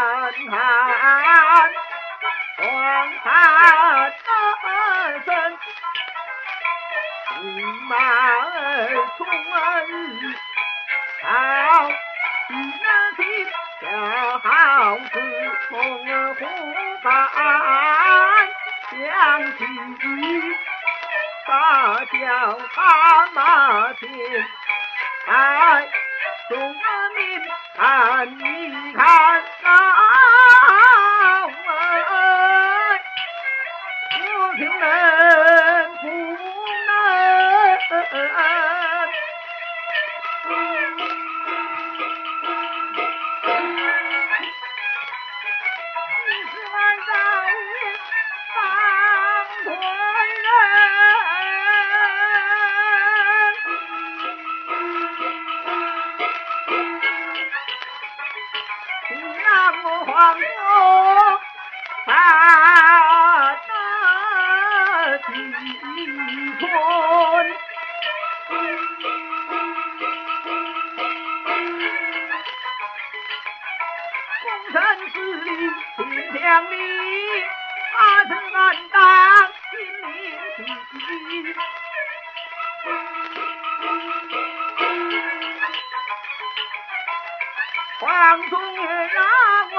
安看，黄山深，骏马儿冲儿好，一人听小好子从湖畔响起。大叫喊马前，来，众人民看一看黄土把那地村，功臣之礼天将里，他是俺当亲民妻。黄忠让我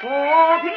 级不偏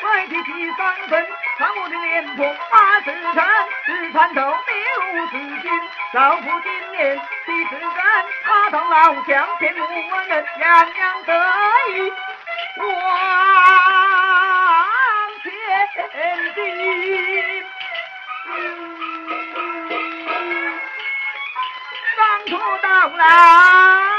鸟迹。第三分，看我的脸庞八十三，四川头六十斤，少妇今年七十三，他同老乡骗我人，洋洋得意往前进，当初到来。